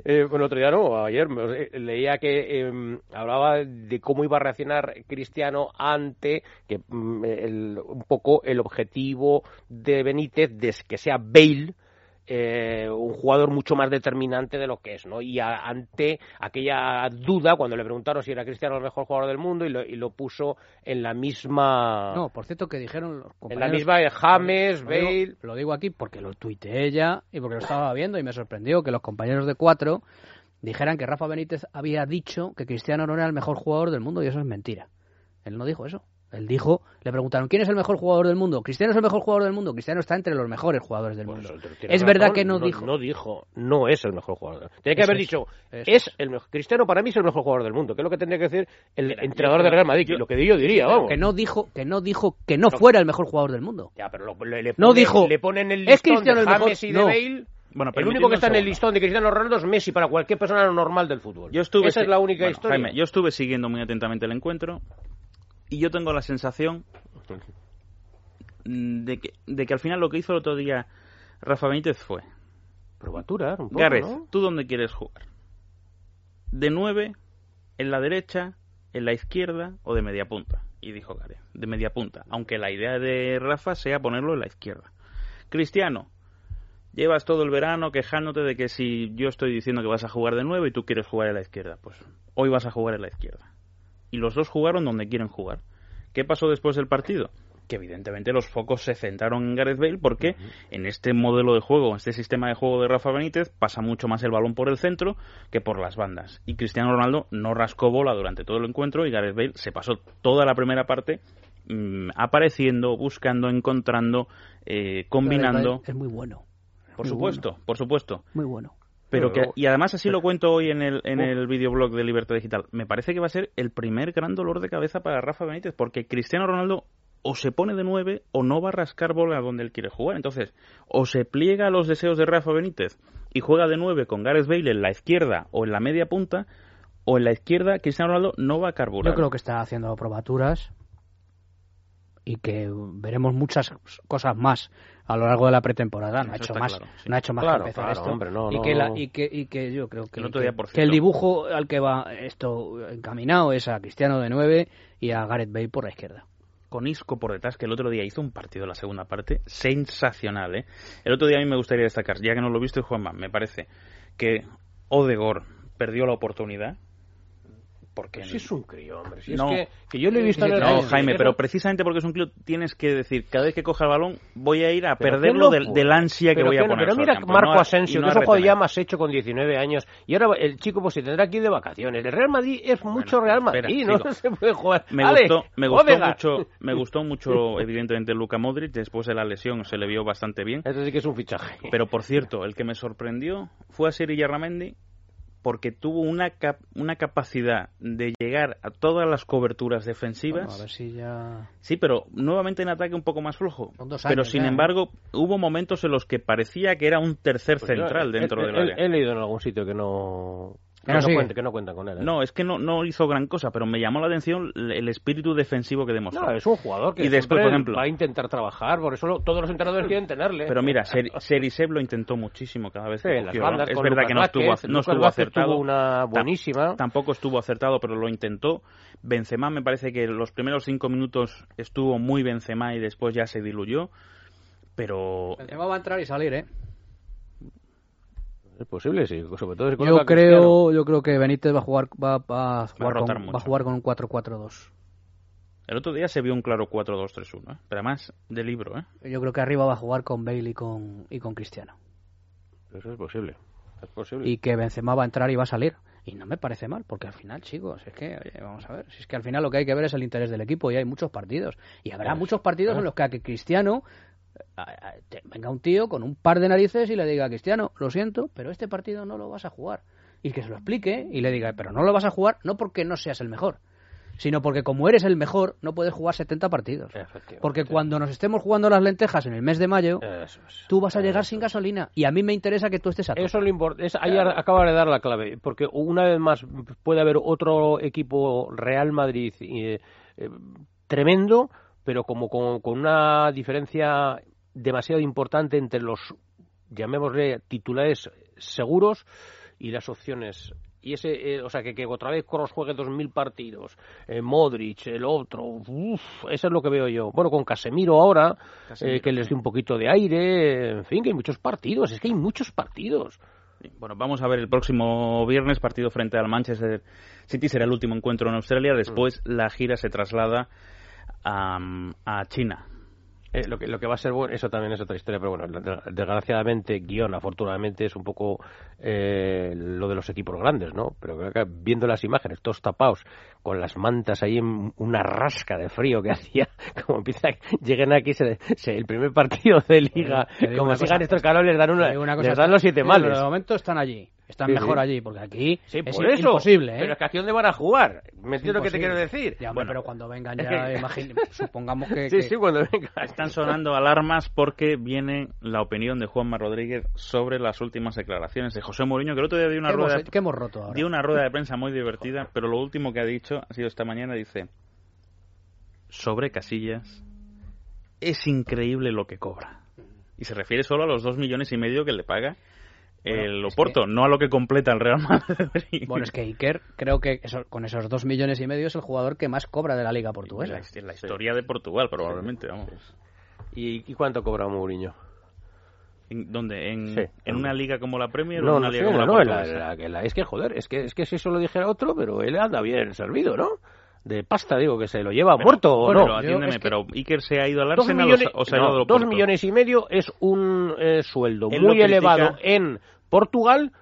eh, bueno, el otro día no, ayer me- eh, leía que eh, hablaba de cómo iba a reaccionar Cristiano ante que mm, el- un poco el objetivo de Benítez de que sea Bale eh, un jugador mucho más determinante de lo que es, ¿no? Y a- ante aquella duda, cuando le preguntaron si era Cristiano el mejor jugador del mundo, y lo, y lo puso en la misma... No, por cierto que dijeron los en la compañeros- misma de James, Lo digo- Bale... Lo digo aquí porque lo tuiteé ella y porque lo estaba viendo y me sorprendió que los compañeros de cuatro dijeran que Rafa Benítez había dicho que Cristiano no era el mejor jugador del mundo y eso es mentira. Él no dijo eso. Él dijo, le preguntaron, ¿quién es el mejor jugador del mundo? Cristiano es el mejor jugador del mundo. Cristiano está entre los mejores jugadores del mundo. Es verdad razón, que no dijo. No dijo, no es el mejor jugador. Tiene que Eso haber es, dicho, es el mejor. Cristiano para mí es el mejor jugador del mundo, que es lo que tendría que decir el Mira, entrenador yo- de Real Madrid, yo- lo que yo diría, vamos. Que no dijo que no dijo que no fuera el mejor jugador del mundo. Ya, pero lo- le, le No pone- dijo, le ponen el ¿es listón Cristiano de el mejor? James y de No. Bale. Bueno, el único que está en el listón de Cristiano Ronaldo es Messi para cualquier persona normal del fútbol. Yo estuve Esa es la única bueno, historia. Jaime, yo estuve siguiendo muy atentamente el encuentro y yo tengo la sensación mm, de que, de que al final lo que hizo el otro día Rafa Benítez fue Probatura, un poco, Gareth, ¿no? ¿tú dónde quieres jugar? ¿De nueve, en la derecha, en la izquierda o de media punta? Y dijo Gareth, de media punta, aunque la idea de Rafa sea ponerlo en la izquierda. Cristiano, llevas todo el verano quejándote de que si yo estoy diciendo que vas a jugar de nueve y tú quieres jugar en la izquierda, pues hoy vas a jugar en la izquierda. Y los dos jugaron donde quieren jugar. ¿Qué pasó después del partido? Que evidentemente los focos se centraron en Gareth Bale porque en este modelo de juego, en este sistema de juego de Rafa Benítez, pasa mucho más el balón por el centro que por las bandas. Y Cristiano Ronaldo no rascó bola durante todo el encuentro y Gareth Bale se pasó toda la primera parte mm, apareciendo, buscando, encontrando, eh, combinando. Es muy bueno. Por muy supuesto, por supuesto. Muy bueno. Pero que, y además así lo cuento hoy en el, en el videoblog de Libertad Digital. Me parece que va a ser el primer gran dolor de cabeza para Rafa Benítez, porque Cristiano Ronaldo o se pone de nueve o no va a rascar bola donde él quiere jugar. Entonces, o se pliega a los deseos de Rafa Benítez y juega de nueve con Gareth Bale en la izquierda o en la media punta, o en la izquierda Cristiano Ronaldo no va a carburar. Yo creo que está haciendo probaturas y que veremos muchas cosas más a lo largo de la pretemporada. No ha hecho más, claro, sí. no ha hecho más Claro, que empezar claro, esto. hombre, no, y, no, que la- y que y que yo creo que, El que- que el dibujo al que va esto encaminado es a Cristiano de 9 y a Gareth Bale por la izquierda. con Isco por detrás, que el otro día hizo un partido en la segunda parte sensacional. ¿eh? El otro día a mí me gustaría destacar, ya que no lo he visto, Juanma, me parece que Odegor perdió la oportunidad. Porque Si es un crío, hombre. Si No. es que, que yo le he visto en el No, Jaime, pero eso- precisamente porque es un crío tienes que decir, cada vez que coja el balón voy a ir a perderlo del, ansia que voy a poner. Pero mira campo, Marco no Asensio, no que a es un jugador ya retener. más hecho con 19 años. Y ahora el chico pues se tendrá que ir de vacaciones. El Real Madrid es mucho Real espera, Madrid, no sigo. se puede jugar. Me Ale, gustó, me gustó mucho, me gustó mucho, evidentemente, Luca Modric. Después de la lesión se le vio bastante bien. Eso sí que es un fichaje. Pero por cierto, el que me sorprendió fue a Siri Yarramendi porque tuvo una, cap- una capacidad de llegar a todas las coberturas defensivas. Bueno, a ver si ya... Sí, pero nuevamente en ataque un poco más flojo. Pero sin ya, ¿eh? embargo, hubo momentos en los que parecía que era un tercer Pues central dentro he, del he- área. He leído en algún sitio que no... Que no cuenta, que no cuentan con él. ¿eh? No, es que no, no hizo gran cosa, pero me llamó la atención el el espíritu defensivo que demostró. No, es un jugador que Y después, siempre por ejemplo- va a intentar trabajar, por eso lo- todos los entrenadores quieren tenerle. Pero mira, Ser- Seriseb lo intentó muchísimo cada vez Sí, que en las bandas Es verdad Lucas que no estuvo, Vázquez, no Lucas estuvo Vázquez acertado. tuvo una buenísima. Tampoco estuvo acertado, pero lo intentó. Benzema me parece que los primeros cinco minutos estuvo muy Benzema y después ya se diluyó. Pero Benzema va a entrar y salir, ¿eh? Es posible, sí. Sobre todo si Yo Cristiano. creo, yo creo que Benítez va a jugar, va, va a jugar, con, va mucho. a jugar con un 4-4-2. el otro día se vio un claro 4-2-3-1, ¿eh? pero además de libro. ¿eh? Yo creo que arriba va a jugar con Bale y con, y con Cristiano. Eso es posible. Es posible. Y que Benzema va a entrar y va a salir. Y no me parece mal, porque al final, chicos, es que, oye, vamos a ver, si es que al final lo que hay que ver es el interés del equipo y hay muchos partidos. Y habrá Pues, muchos partidos en los que a que Cristiano venga un tío con un par de narices y le diga, Cristiano, lo siento, pero este partido no lo vas a jugar. Y que se lo explique y le diga, pero no lo vas a jugar no porque no seas el mejor, sino porque como eres el mejor, no puedes jugar 70 partidos. Porque cuando nos estemos jugando las lentejas en el mes de mayo, tú vas a llegar sin gasolina. Y a mí me interesa que tú estés a Eso es lo importante. Ahí acaba de dar la clave. Porque una vez más puede haber otro equipo Real Madrid eh, eh, tremendo, pero como con, con una diferencia demasiado importante entre los, llamémosle, titulares seguros y las opciones y ese, eh, o sea, que, que otra vez Cross juegue 2.000 partidos, eh, Modric, el otro, uff, eso es lo que veo yo. Bueno, con Casemiro ahora, eh, que les dé un poquito de aire, en fin, que hay muchos partidos, es que hay muchos partidos. Bueno, vamos a ver el próximo viernes, partido frente al Manchester City, será el último encuentro en Australia, después la gira se traslada a, a China, eh, lo, que, lo que va a ser bueno, eso también es otra historia, pero bueno, desgraciadamente, guion, afortunadamente, es un poco eh, lo de los equipos grandes, ¿no? Pero viendo las imágenes, todos tapados, con las mantas ahí en una rasca de frío que hacía, como empieza, lleguen aquí, se, el primer partido de liga, como sigan estos calores, les dan, una, les dan los siete males. de momento están allí. Están mejor allí, porque aquí es imposible. ¿eh? Pero es que aquí dónde van a jugar. ¿Me entiendes lo que te quiero decir? bueno, pero cuando vengan ya, supongamos que, Sí, sí, cuando vengan. Están sonando alarmas porque viene la opinión de Juanma Rodríguez sobre las últimas declaraciones de José Mourinho, que el otro día dio una, rueda, de, hemos roto dio una rueda de prensa muy divertida, pero lo último que ha dicho ha sido esta mañana, dice, sobre Casillas, es increíble lo que cobra. Y se refiere solo a los dos millones y medio que le paga el Oporto, no a lo que completa el Real Madrid. Bueno, es que Iker, creo que con esos dos millones y medio es el jugador que más cobra de la Liga Portuguesa. En la, historia de Portugal, probablemente, vamos. ¿Y, cuánto cobra Mourinho? ¿En, ¿Dónde? ¿En, ¿En una liga como la Premier no, o en una liga como no, la, la, Es que, joder, es que, es que si eso lo dijera otro, pero él anda bien servido, ¿no? De pasta, digo, que se lo lleva muerto o no. atiéndeme, pero Iker se ha ido al Arsenal millones, o se ha ido Dos millones y medio es un eh, sueldo muy elevado en Portugal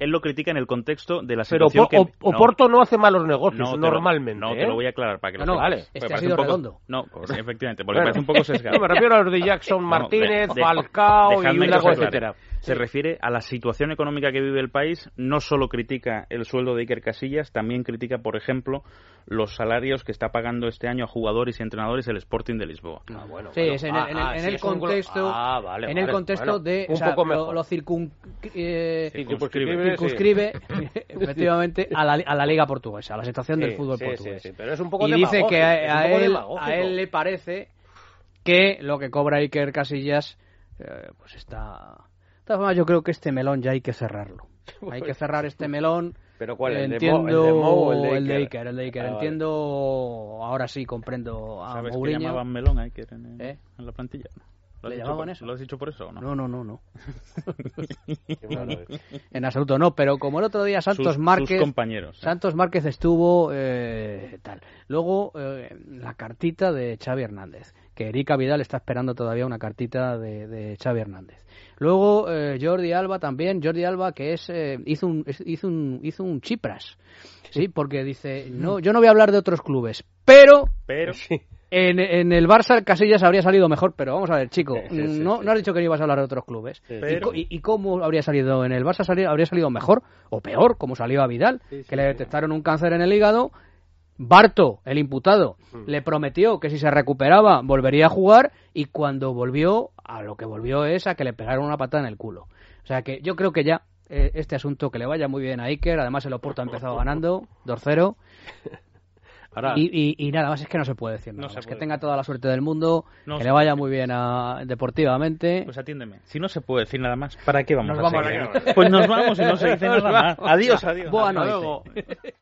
él lo critica en el contexto de la situación pero que... Oporto no, hace malos negocios normalmente. no, te lo ¿eh? voy a aclarar para que no, lo no, vale. Este ha sido poco, redondo. No, efectivamente, porque parece un poco sesgado. me refiero a los de Jackson Martínez, Falcao y un largo etcétera se refiere a la situación económica que vive el país, no solo critica el sueldo de Iker Casillas, también critica, por ejemplo, los salarios que está pagando este año a jugadores y entradores el Sporting de Lisboa. Ah, bueno, sí, es en, el, ah, ah, contexto, en el contexto de un poco lo, lo circun, eh, circunscribe, efectivamente a la, a la, liga portuguesa, a la situación del fútbol portugués. pero es un poco y dice que a, él, a él le parece que lo que cobra Iker Casillas eh, pues está yo creo que este melón ya hay que cerrarlo. Hay que cerrar este melón. ¿Pero cuál? ¿El Entiendo, de Mo, el de El de Iker, el de Iker. Ah, Entiendo, ahora sí comprendo a ¿Sabes Mourinho. que llamaban melón a Iker en, ¿Eh? en la plantilla? ¿Lo ¿Le llamaban eso? ¿Lo has dicho por eso o no? No, no, no, no. en absoluto no, pero como el otro día Santos Márquez... Sus compañeros. Santos Márquez estuvo eh, tal. Luego, eh, la cartita de Xavi Hernández, que Erika Vidal está esperando todavía una cartita de, de Xavi Hernández. Luego eh, Jordi Alba también, Jordi Alba que es eh, hizo un hizo un hizo un chipras. Sí, porque dice, no, yo no voy a hablar de otros clubes, pero pero en, en, el Barça Casillas habría salido mejor, pero vamos a ver, chico, no, no has dicho que no ibas a hablar de otros clubes. ¿Y, y, cómo habría salido en el Barça? ¿Habría salido mejor o peor, como salió a Vidal? que le detectaron un cáncer en el hígado Barto, el imputado, hmm. le prometió que si se recuperaba volvería a jugar y cuando volvió, a lo que volvió es a que le pegaron una patada en el culo. O sea que yo creo que ya eh, este asunto que le vaya muy bien a Iker, además el Oporto ha empezado ganando 2-0. Y, nada más es que no se puede decir nada. es que tenga toda la suerte del mundo, que le vaya muy bien a, deportivamente. Pues atiéndeme. Si no se puede decir nada más, ¿para qué vamos a seguir? Pues nos vamos y no se dice nada más. Adiós, adiós. Buenas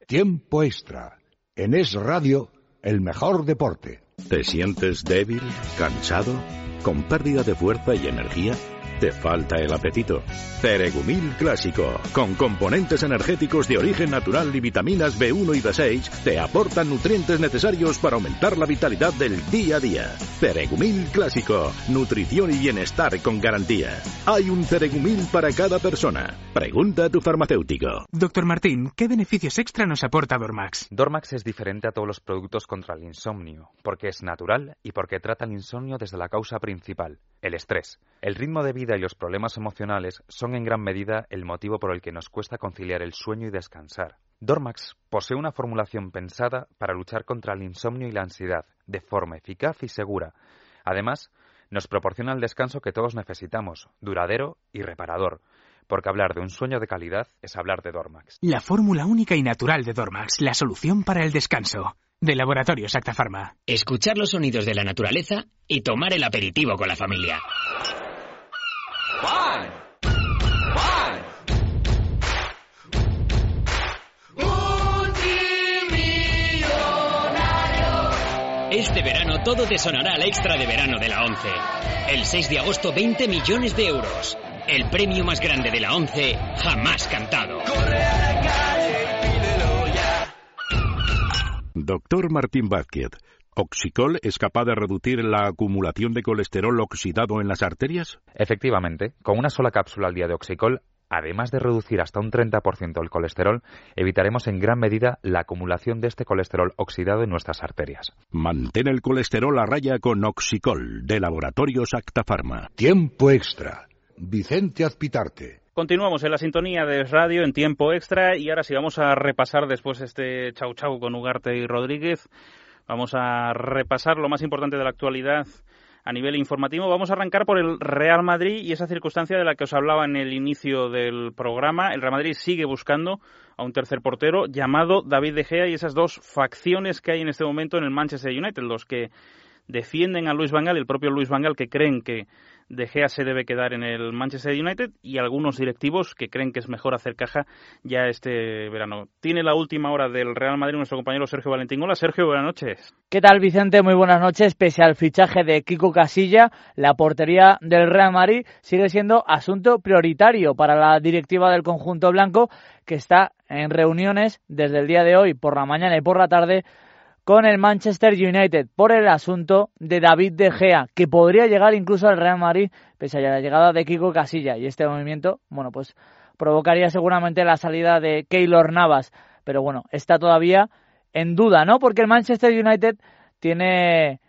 Tiempo extra en Es Radio, el mejor deporte. ¿Te sientes débil, cansado, con pérdida de fuerza y energía? ¿Te falta el apetito? Ceregumil Clásico, con componentes energéticos de origen natural y vitaminas B1 y B6, te aportan nutrientes necesarios para aumentar la vitalidad del día a día. Ceregumil Clásico, nutrición y bienestar con garantía. Hay un Ceregumil para cada persona. Pregunta a tu farmacéutico. Doctor Martín, ¿qué beneficios extra nos aporta Dormax? Dormax es diferente a todos los productos contra el insomnio, porque es natural y porque trata el insomnio desde la causa principal, el estrés. El ritmo de vida vida y los problemas emocionales son en gran medida el motivo por el que nos cuesta conciliar el sueño y descansar. Dormax posee una formulación pensada para luchar contra el insomnio y la ansiedad de forma eficaz y segura. Además, nos proporciona el descanso que todos necesitamos, duradero y reparador, porque hablar de un sueño de calidad es hablar de Dormax. La fórmula única y natural de Dormax, la solución para el descanso. De Laboratorio Sacta Pharma. Escuchar los sonidos de la naturaleza y tomar el aperitivo con la familia. Este verano todo te sonará al extra de verano de la 11. El 6 de agosto 20 millones de euros. El premio más grande de la 11 jamás cantado. Doctor Martín Vázquez, ¿Oxicol es capaz de reducir la acumulación de colesterol oxidado en las arterias? Efectivamente, con una sola cápsula al día de Oxicol además de reducir hasta un 30% el colesterol, evitaremos en gran medida la acumulación de este colesterol oxidado en nuestras arterias. Mantén el colesterol a raya con Oxicol, de Laboratorios Acta Pharma. Tiempo extra. Vicente Azpitarte. Continuamos en la sintonía de radio en tiempo extra y ahora sí vamos a repasar después este chau chau con Ugarte y Rodríguez. Vamos a repasar lo más importante de la actualidad a nivel informativo. Vamos a arrancar por el Real Madrid y esa circunstancia de la que os hablaba en el inicio del programa. El Real Madrid sigue buscando a un tercer portero llamado David De Gea y esas dos facciones que hay en este momento en el Manchester United, los que defienden a Luis Van Gaal, el propio Luis Van Gaal, que creen que de Gea se debe quedar en el Manchester United y algunos directivos que creen que es mejor hacer caja ya este verano. Tiene la última hora del Real Madrid nuestro compañero Sergio Valentín. Hola Sergio, buenas noches. ¿Qué tal Vicente? Muy buenas noches. Pese al fichaje de Kiko Casilla, la portería del Real Madrid sigue siendo asunto prioritario para la directiva del conjunto blanco que está en reuniones desde el día de hoy por la mañana y por la tarde con el Manchester United por el asunto de David De Gea, que podría llegar incluso al Real Madrid pese a la llegada de Kiko Casilla. Y este movimiento, bueno, pues provocaría seguramente la salida de Keylor Navas. Pero bueno, está todavía en duda, ¿no? Porque el Manchester United tiene,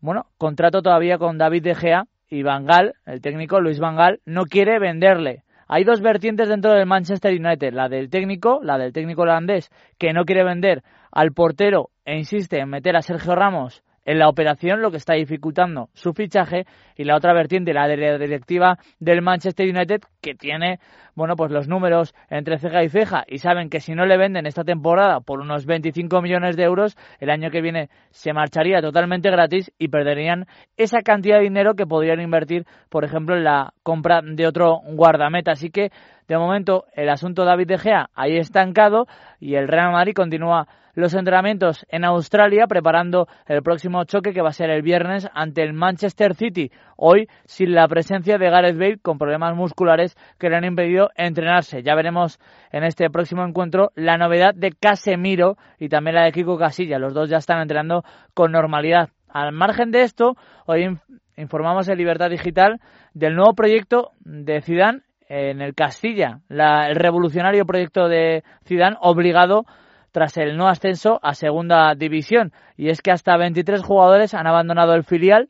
bueno, contrato todavía con David De Gea y Van Gaal, el técnico Luis Van Gaal, no quiere venderle. Hay dos vertientes dentro del Manchester United, la del técnico, la del técnico holandés, que no quiere vender al portero e insiste en meter a Sergio Ramos en la operación, lo que está dificultando su fichaje, y la otra vertiente, la de la directiva del Manchester United, que tiene, bueno, pues los números entre ceja y ceja, y saben que si no le venden esta temporada por unos 25 millones de euros, el año que viene se marcharía totalmente gratis y perderían esa cantidad de dinero que podrían invertir, por ejemplo, en la compra de otro guardameta. Así que, de momento, el asunto David De Gea ahí estancado, y el Real Madrid continúa los entrenamientos en Australia, preparando el próximo choque que va a ser el viernes ante el Manchester City. Hoy sin la presencia de Gareth Bale con problemas musculares que le han impedido entrenarse. Ya veremos en este próximo encuentro la novedad de Casemiro y también la de Kiko Casilla. Los dos ya están entrenando con normalidad. Al margen de esto, hoy informamos en Libertad Digital del nuevo proyecto de Zidane en el Castilla, el revolucionario proyecto de Zidane obligado tras el no ascenso a segunda división. Y es que hasta 23 jugadores han abandonado el filial,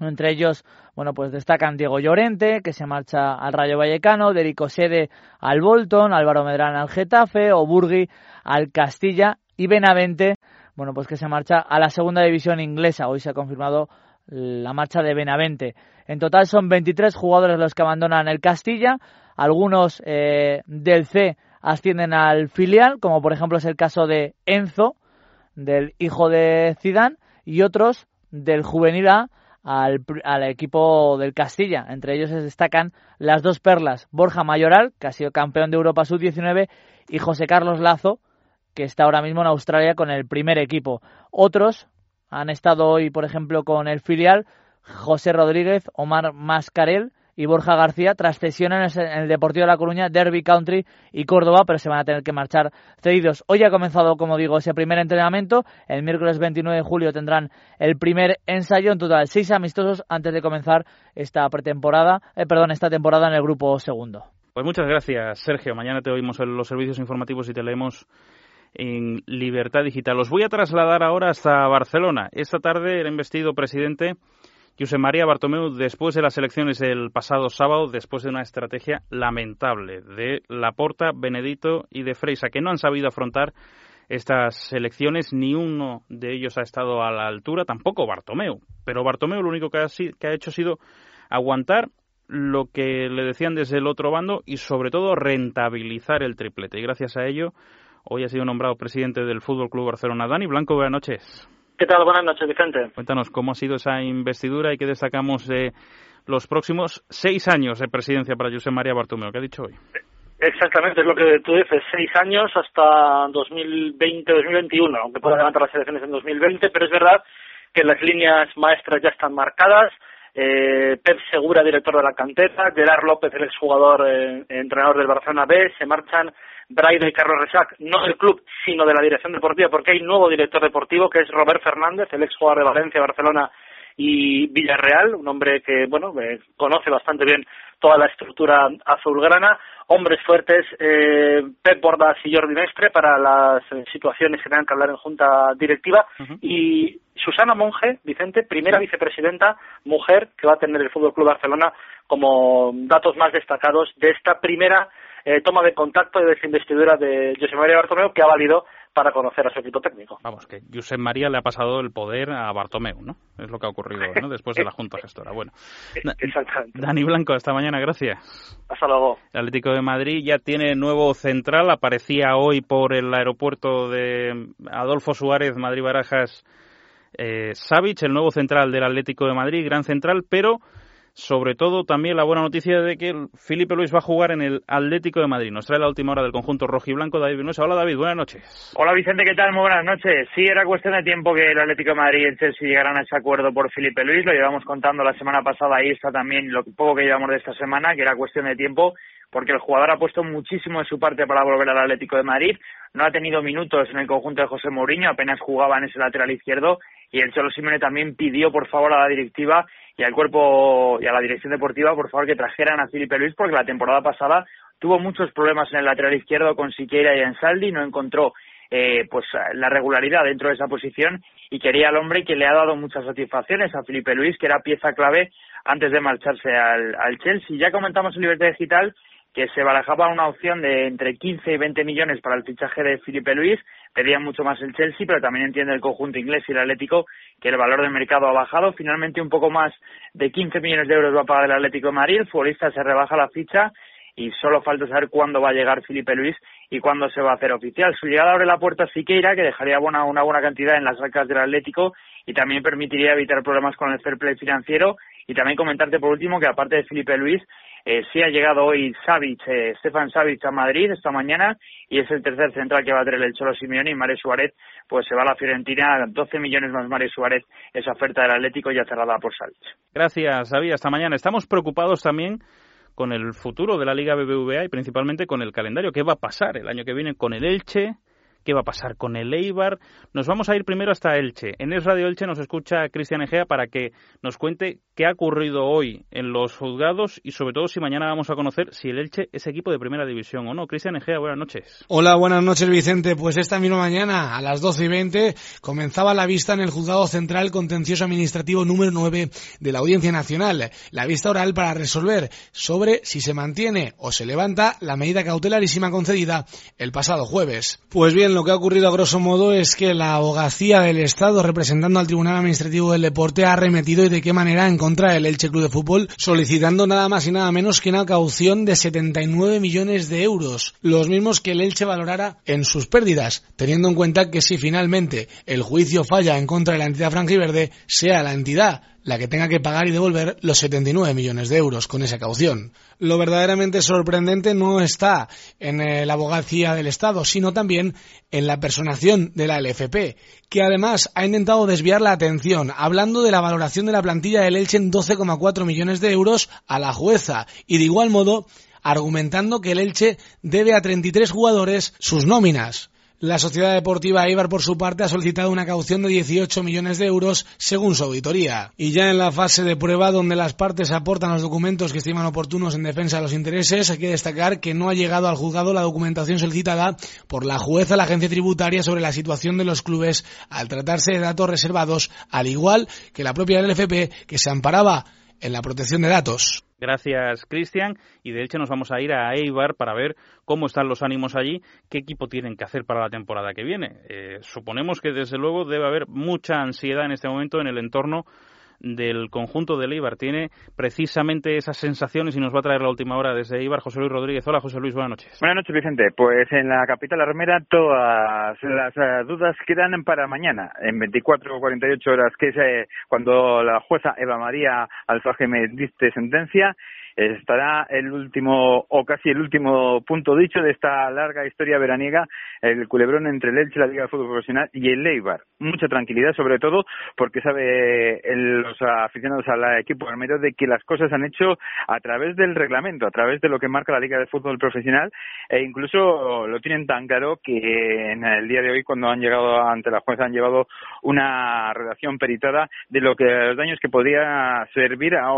entre ellos, bueno, pues destacan Diego Llorente, que se marcha al Rayo Vallecano, Derico Sede al Bolton, Álvaro Medrán al Getafe, Oburgui al Castilla y Benavente, bueno, pues que se marcha a la segunda división inglesa. Hoy se ha confirmado la marcha de Benavente. En total son 23 jugadores los que abandonan el Castilla, algunos eh, del C ascienden al filial, como por ejemplo es el caso de Enzo, del hijo de Zidane, y otros del juvenil A al, al, equipo del Castilla. Entre ellos se destacan las dos perlas, Borja Mayoral, que ha sido campeón de Europa Sub-19, y José Carlos Lazo, que está ahora mismo en Australia con el primer equipo. Otros han estado hoy, por ejemplo, con el filial, José Rodríguez, Omar Mascarel, y Borja García tras en el Deportivo de La Coruña, Derby Country y Córdoba, pero se van a tener que marchar cedidos. Hoy ha comenzado, como digo, ese primer entrenamiento. El miércoles 29 de julio tendrán el primer ensayo, en total seis amistosos antes de comenzar esta pretemporada, eh, perdón, esta temporada en el grupo segundo. Pues muchas gracias, Sergio. Mañana te oímos en los servicios informativos y te leemos en Libertad Digital. Os voy a trasladar ahora hasta Barcelona. Esta tarde el investido presidente José María Bartomeu, después de las elecciones del pasado sábado, después de una estrategia lamentable de Laporta, Benedito y de Freisa, que no han sabido afrontar estas elecciones, ni uno de ellos ha estado a la altura, tampoco Bartomeu. Pero Bartomeu lo único que ha, que ha hecho ha sido aguantar lo que le decían desde el otro bando y sobre todo rentabilizar el triplete. Y gracias a ello, hoy ha sido nombrado presidente del Fútbol Club Barcelona. Dani Blanco, buenas noches. ¿Qué tal? Buenas noches, Vicente. Cuéntanos cómo ha sido esa investidura y qué destacamos de los próximos seis años de presidencia para José María Bartomeu. ¿Qué ha dicho hoy? Exactamente, es lo que tú dices, seis años hasta 2020-2021, aunque pueda levantar las elecciones en 2020, pero es verdad que las líneas maestras ya están marcadas. Eh, Pep Segura, director de la cantera, Gerard López, el exjugador eh, entrenador del Barcelona B, se marchan Braido y Carlos Resac, no del club, sino de la dirección deportiva, porque hay nuevo director deportivo que es Robert Fernández, el exjugador de Valencia, Barcelona y Villarreal, un hombre que, bueno, eh, conoce bastante bien toda la estructura azulgrana, hombres fuertes, eh, Pep Bordas y Jordi Mestre para las eh, situaciones que tengan que hablar en junta directiva y Susana Monge, Vicente, primera vicepresidenta, mujer que va a tener el Fútbol Club Barcelona como datos más destacados de esta primera eh, toma de contacto y de investidura de José María Bartomeu que ha valido para conocer a su equipo técnico. Vamos, que Josep María le ha pasado el poder a Bartomeu, ¿no? Es lo que ha ocurrido ¿no? después de la Junta Gestora. Bueno, Exactamente. Dani Blanco, hasta mañana, gracias. Hasta luego. El Atlético de Madrid ya tiene nuevo central, aparecía hoy por el aeropuerto de Adolfo Suárez, Madrid-Barajas, eh, el nuevo central del Atlético de Madrid, gran central, pero sobre todo también la buena noticia de que Felipe Luis va a jugar en el Atlético de Madrid. Nos trae la última hora del conjunto rojiblanco David Vinuesa. Hola David, buenas noches. Hola Vicente, ¿qué tal? Muy buenas noches. Sí, era cuestión de tiempo que el Atlético de Madrid y el Chelsea llegaran a ese acuerdo por Felipe Luis. Lo llevamos contando la semana pasada, ahí está también lo poco que llevamos de esta semana, que era cuestión de tiempo porque el jugador ha puesto muchísimo de su parte para volver al Atlético de Madrid. No ha tenido minutos en el conjunto de José Mourinho, apenas jugaba en ese lateral izquierdo y el Cholo Simeone también pidió por favor a la directiva y al cuerpo y a la dirección deportiva por favor que trajeran a Felipe Luis porque la temporada pasada tuvo muchos problemas en el lateral izquierdo con Siqueira y Ansaldi, no encontró eh, pues la regularidad dentro de esa posición y quería al hombre que le ha dado muchas satisfacciones a Felipe Luis, que era pieza clave antes de marcharse al, Chelsea. Ya comentamos en Libertad Digital que se barajaba una opción de entre 15 y 20 millones para el fichaje de Felipe Luis. Pedían mucho más el Chelsea, pero también entiende el conjunto inglés y el Atlético que el valor del mercado ha bajado. Finalmente, un poco más de 15 millones de euros va a pagar el Atlético de Madrid. El futbolista se rebaja la ficha y solo falta saber cuándo va a llegar Felipe Luis y cuándo se va a hacer oficial. Su llegada abre la puerta a Siqueira, que dejaría buena, una buena cantidad en las arcas del Atlético y también permitiría evitar problemas con el fair play financiero. Y también comentarte por último que aparte de Felipe Luis, eh, sí ha llegado hoy Savic, eh, Stefan Savic a Madrid esta mañana y es el tercer central que va a tener el Cholo Simeone y Mario Suárez pues se va a la Fiorentina, 12 millones más Mario Suárez, esa oferta del Atlético ya cerrada por Savic. Gracias, David. Hasta mañana. Estamos preocupados también con el futuro de la Liga BBVA y principalmente con el calendario. ¿Qué va a pasar el año que viene con el Elche? Qué va a pasar con el Eibar. Nos vamos a ir primero hasta Elche. En Es Radio Elche nos escucha Cristian Egea para que nos cuente qué ha ocurrido hoy en los juzgados y sobre todo si mañana vamos a conocer si el Elche es equipo de primera división o no. Cristian Egea, buenas noches. Hola, buenas noches Vicente. Pues esta misma mañana a las 12 y 20 comenzaba la vista en el juzgado central contencioso administrativo número 9 de la Audiencia Nacional. La vista oral para resolver sobre si se mantiene o se levanta la medida cautelarísima concedida el pasado jueves. Pues bien, lo que ha ocurrido a grosso modo es que la abogacía del Estado representando al Tribunal Administrativo del Deporte ha remetido y de qué manera en contra del Elche Club de Fútbol solicitando nada más y nada menos que una caución de 79 millones de euros, los mismos que el Elche valorara en sus pérdidas, teniendo en cuenta que si finalmente el juicio falla en contra de la entidad franjiverde, sea la entidad la que tenga que pagar y devolver los 79 millones de euros con esa caución. Lo verdaderamente sorprendente no está en la abogacía del Estado, sino también en la personación de la LFP, que además ha intentado desviar la atención, hablando de la valoración de la plantilla del Elche en 12,4 millones de euros a la jueza, y de igual modo argumentando que el Elche debe a 33 jugadores sus nóminas, La Sociedad Deportiva Eibar, por su parte, ha solicitado una caución de 18 millones de euros, según su auditoría. Y ya en la fase de prueba, donde las partes aportan los documentos que estiman oportunos en defensa de los intereses, hay que destacar que no ha llegado al juzgado la documentación solicitada por la jueza la agencia tributaria sobre la situación de los clubes al tratarse de datos reservados, al igual que la propia LFP, que se amparaba en la protección de datos. Gracias, Cristian. Y de hecho nos vamos a ir a Eibar para ver cómo están los ánimos allí, qué equipo tienen que hacer para la temporada que viene. Eh, suponemos que desde luego debe haber mucha ansiedad en este momento en el entorno del conjunto de Eibar. Tiene precisamente esas sensaciones y nos va a traer la última hora desde Eibar José Luis Rodríguez. Hola José Luis, buenas noches. Buenas noches Vicente. Pues en la capital armera todas las eh, dudas quedan para mañana, en 24 o 48 horas, que es eh, cuando la jueza Eva María Alfaje me diste sentencia estará el último o casi el último punto dicho de esta larga historia veraniega, el culebrón entre el Elche, la Liga de Fútbol Profesional y el Leibar. Mucha tranquilidad, sobre todo porque sabe los aficionados al equipo armero de que las cosas han hecho a través del reglamento, a través de lo que marca la Liga de Fútbol Profesional e incluso lo tienen tan claro que en el día de hoy cuando han llegado ante la jueza han llevado una redacción peritada de lo que los daños que podría servir a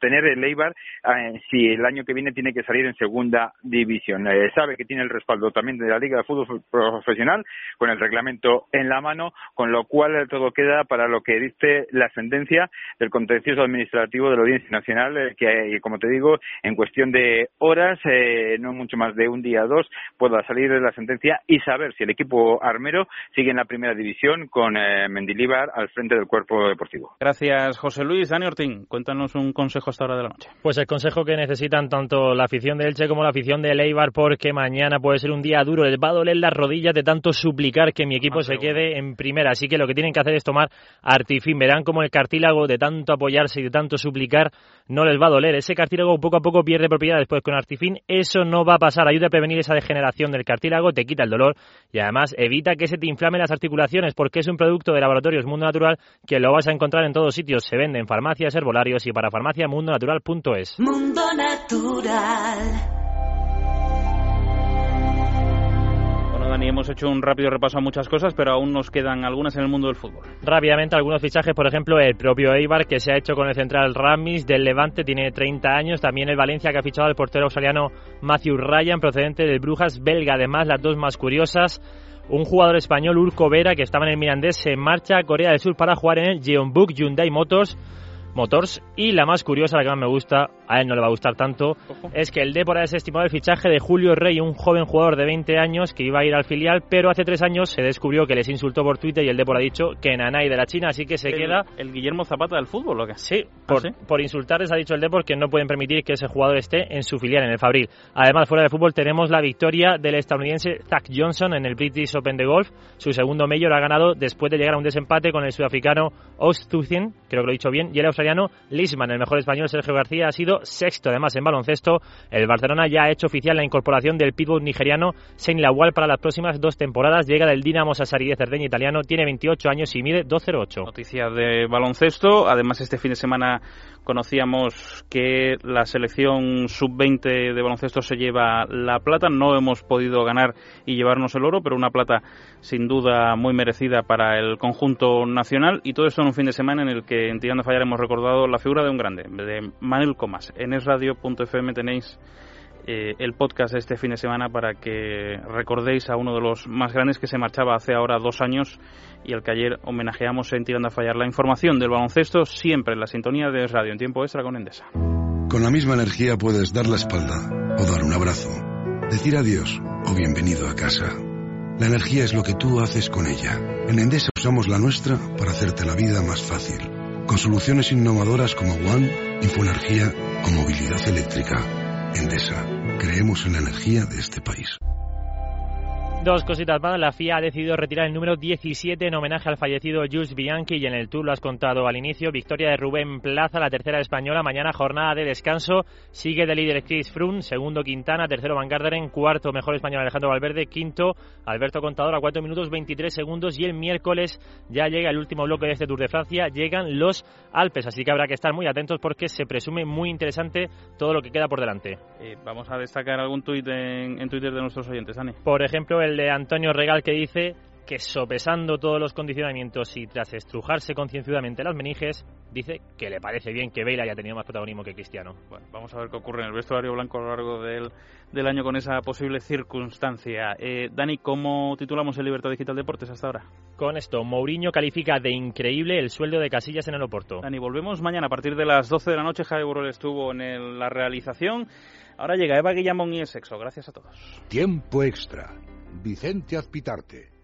tener el Leibar eh, si el año que viene tiene que salir en segunda división. Eh, sabe que tiene el respaldo también de la Liga de Fútbol Profesional con el reglamento en la mano, con lo cual todo queda para lo que dice la sentencia del contencioso administrativo de la Audiencia Nacional, eh, que, como te digo, en cuestión de horas, no mucho más de un día o dos, pueda salir de la sentencia y saber si el equipo armero sigue en la primera división con Mendilíbar al frente del cuerpo deportivo. Gracias, José Luis. Dani Ortín, cuéntanos un consejo hasta hora de la noche. Pues consejo que necesitan tanto la afición de Elche como la afición de Leibar porque mañana puede ser un día duro. Les va a doler las rodillas de tanto suplicar que mi equipo se quede en primera. Así que lo que tienen que hacer es tomar artifín. Verán como el cartílago de tanto apoyarse y de tanto suplicar no les va a doler. Ese cartílago poco a poco pierde propiedad después con artifín. Eso no va a pasar. Ayuda a prevenir esa degeneración del cartílago, te quita el dolor y además evita que se te inflamen las articulaciones porque es un producto de laboratorios Mundo Natural que lo vas a encontrar en todos sitios. Se vende en farmacias, herbolarios y para farmaciamundonatural.es. Mundo Natural. Bueno, Dani, hemos hecho un rápido repaso a muchas cosas, pero aún nos quedan algunas en el mundo del fútbol. Rápidamente, algunos fichajes, por ejemplo, el propio Eibar, que se ha hecho con el central Ramis del Levante, tiene 30 años. También el Valencia, que ha fichado al portero australiano Matthew Ryan, procedente del Brujas belga. Además, las dos más curiosas. Un jugador español, Urco Vera, que estaba en el Mirandés, se marcha a Corea del Sur para jugar en el Jeonbuk Hyundai Motors Motors. Y la más curiosa, la que más me gusta, a él no le va a gustar tanto, es que el Dépora es estimado el fichaje de Julio Rey, un joven jugador de 20 años que iba a ir al filial, pero hace tres años se descubrió que les insultó por Twitter y el Dépora ha dicho que Nanay de la China, así que se queda. ¿El Guillermo Zapata del fútbol o qué? Sí, por, ¿Ah, por insultarles ha dicho el Dépora que no pueden permitir que ese jugador esté en su filial, en el Fabril. Además, fuera del fútbol tenemos la victoria del estadounidense Zach Johnson en el British Open de golf. Su segundo mayor ha ganado después de llegar a un desempate con el sudafricano Ostuthin, creo que lo he dicho bien, y el australiano Lisman, el mejor español Sergio García, ha sido sexto. Además, en baloncesto, el Barcelona ya ha hecho oficial la incorporación del pitbull nigeriano Sein Lawal para las próximas dos temporadas. Llega del Dinamo Sassari de Cerdeña italiano, tiene 28 años y mide 2'08. Noticia de baloncesto. Además, este fin de semana conocíamos que la selección sub-20 de baloncesto se lleva la plata. No hemos podido ganar y llevarnos el oro, pero una plata sin duda muy merecida para el conjunto nacional. Y todo esto en un fin de semana en el que en Tirando Fallar hemos recordado la figura de un grande, de Manuel Comas. En esradio.fm tenéis eh, el podcast este fin de semana para que recordéis a uno de los más grandes que se marchaba hace ahora dos años y al que ayer homenajeamos en Tirando a Fallar. La información del baloncesto siempre en la sintonía de Radio en tiempo extra con Endesa. Con la misma energía puedes dar la espalda o dar un abrazo, decir adiós o bienvenido a casa. La energía es lo que tú haces con ella. En Endesa usamos la nuestra para hacerte la vida más fácil con soluciones innovadoras como One, Infoenergía o movilidad eléctrica. Endesa, creemos en la energía de este país. Dos cositas más. La FIA ha decidido retirar el número 17 en homenaje al fallecido Jules Bianchi y en el Tour lo has contado al inicio. Victoria de Rubén Plaza, la tercera española. Mañana jornada de descanso. Sigue de líder Chris Froome, segundo Quintana, tercero Van Garderen, cuarto mejor español Alejandro Valverde, quinto Alberto Contador a 4 minutos 23 segundos y el miércoles ya llega el último bloque de este Tour de Francia. Llegan los Alpes, así que habrá que estar muy atentos porque se presume muy interesante todo lo que queda por delante. Eh, vamos a destacar algún tuit en, en Twitter de nuestros oyentes, Dani. Por ejemplo, el de Antonio Regal que dice que sopesando todos los condicionamientos y tras estrujarse concienzudamente las meninges, dice que le parece bien que Bale haya tenido más protagonismo que Cristiano. Bueno, vamos a ver qué ocurre en el vestuario blanco a lo largo del, del año con esa posible circunstancia. Eh, Dani, ¿cómo titulamos el Libertad Digital Deportes hasta ahora? Con esto, Mourinho califica de increíble el sueldo de Casillas en el Oporto. Dani, volvemos mañana a partir de las 12 de la noche. Javi Burrell estuvo en el- la realización. Ahora llega Eva Guillamón y el sexo. Gracias a todos. Tiempo extra. Vicente Azpitarte.